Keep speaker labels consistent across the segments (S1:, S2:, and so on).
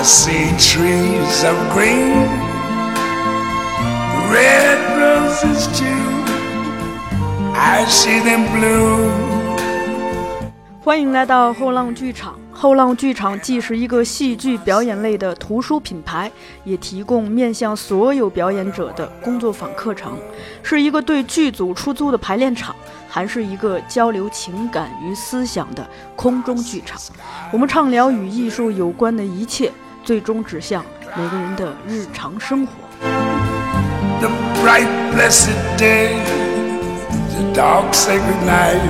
S1: See trees of green, red roses too. I see them blue.
S2: 欢迎来到后浪剧场。后浪剧场既是一个戏剧表演类的图书品牌，也提供面向所有表演者的工作坊课程，是一个对剧组出租的排练场，还是一个交流情感与思想的空中剧场。我们畅聊与艺术有关的一切，最终指向每个人的日常生活。
S1: The bright blessed day, the dark sacred night,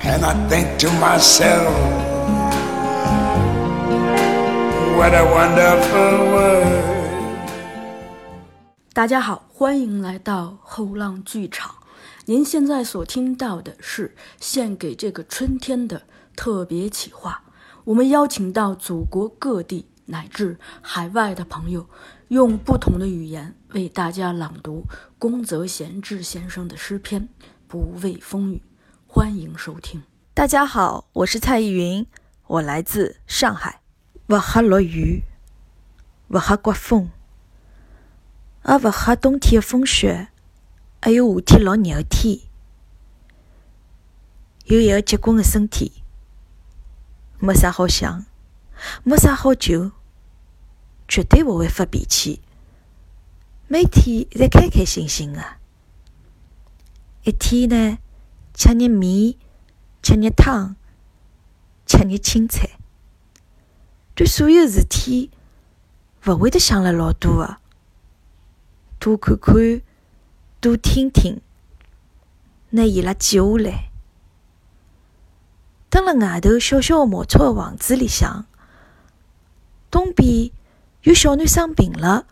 S1: and I think to myself, what a wonderful world.
S2: 大家好，欢迎来到后浪剧场。您现在所听到的是献给这个春天的特别企划。我们邀请到祖国各地乃至海外的朋友，用不同的语言为大家朗读宫泽贤治先生的诗篇《不畏风雨》。欢迎收听。
S3: 大家好，我是蔡依云，我来自上海。勿吓落雨，勿吓刮风，也勿吓冬天的风雪，还有夏天老热的天。有一个结棍的身体，没啥好想，没啥好求，绝对勿会发脾气，每天侪开开心心的。一天呢，吃热面，吃热汤，吃热青菜。对所有事体，勿会得想了老多的，多看看，多听听，拿伊拉记下来。蹲辣外头小小个茅草个房子里向，东边有小囡生病了，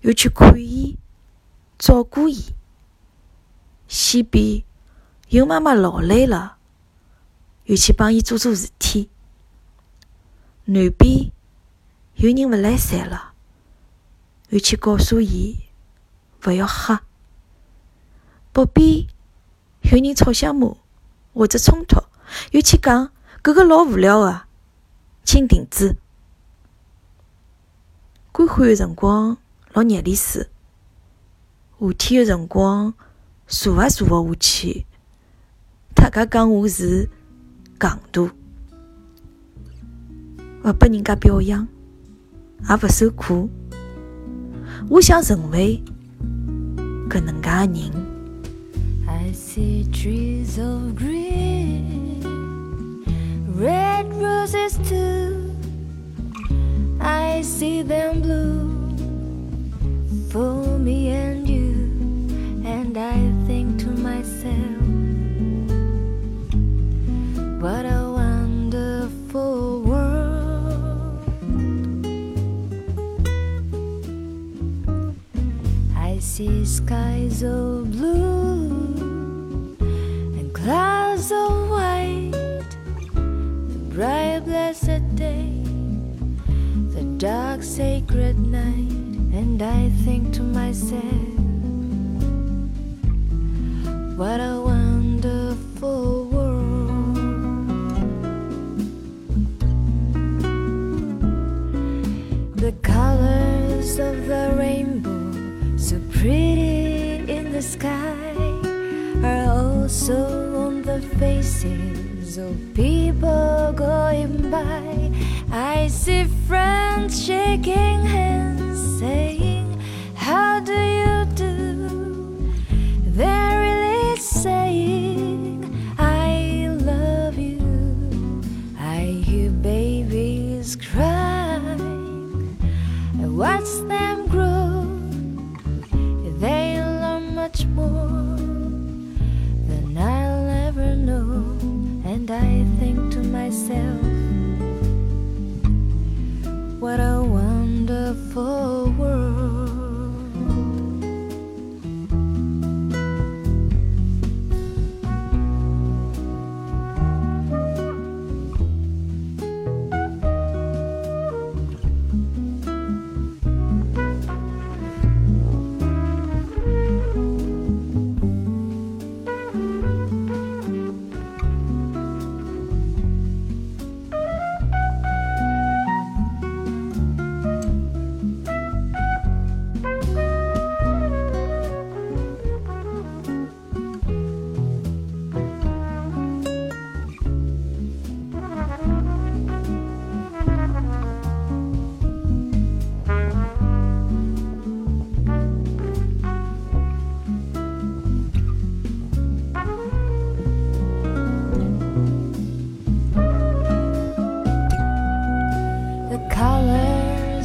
S3: 又去看伊，照顾伊；西边有妈妈老累了，又去帮伊做做事体。南边有人勿来三了，又去告诉伊勿要吓。北边有人吵相骂或者冲突，又去讲搿个老无聊个，请停止。干旱个辰光老热里水，夏天个辰光坐也坐勿下去。大家讲我是戆大。勿拨人家表扬，也勿受苦。我想成为搿能介个人。
S4: I see trees of green, roses too. I see them blue for me and you, and I think to myself, what a wonderful world. I see skies of sacred night, and I think to myself, what a wonderful world. The colors of the rainbow, so pretty in the sky, are also on the faces of people going by. I see friends shaking hands, saying, How do you do? They're really saying, I love you. I hear babies crying. I watch them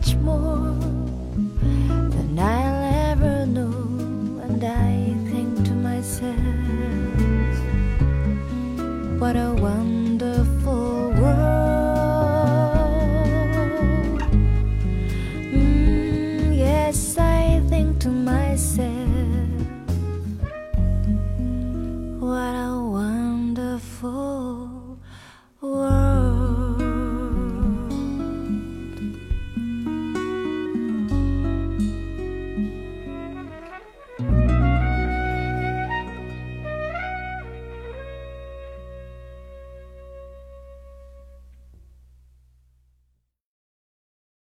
S4: Much more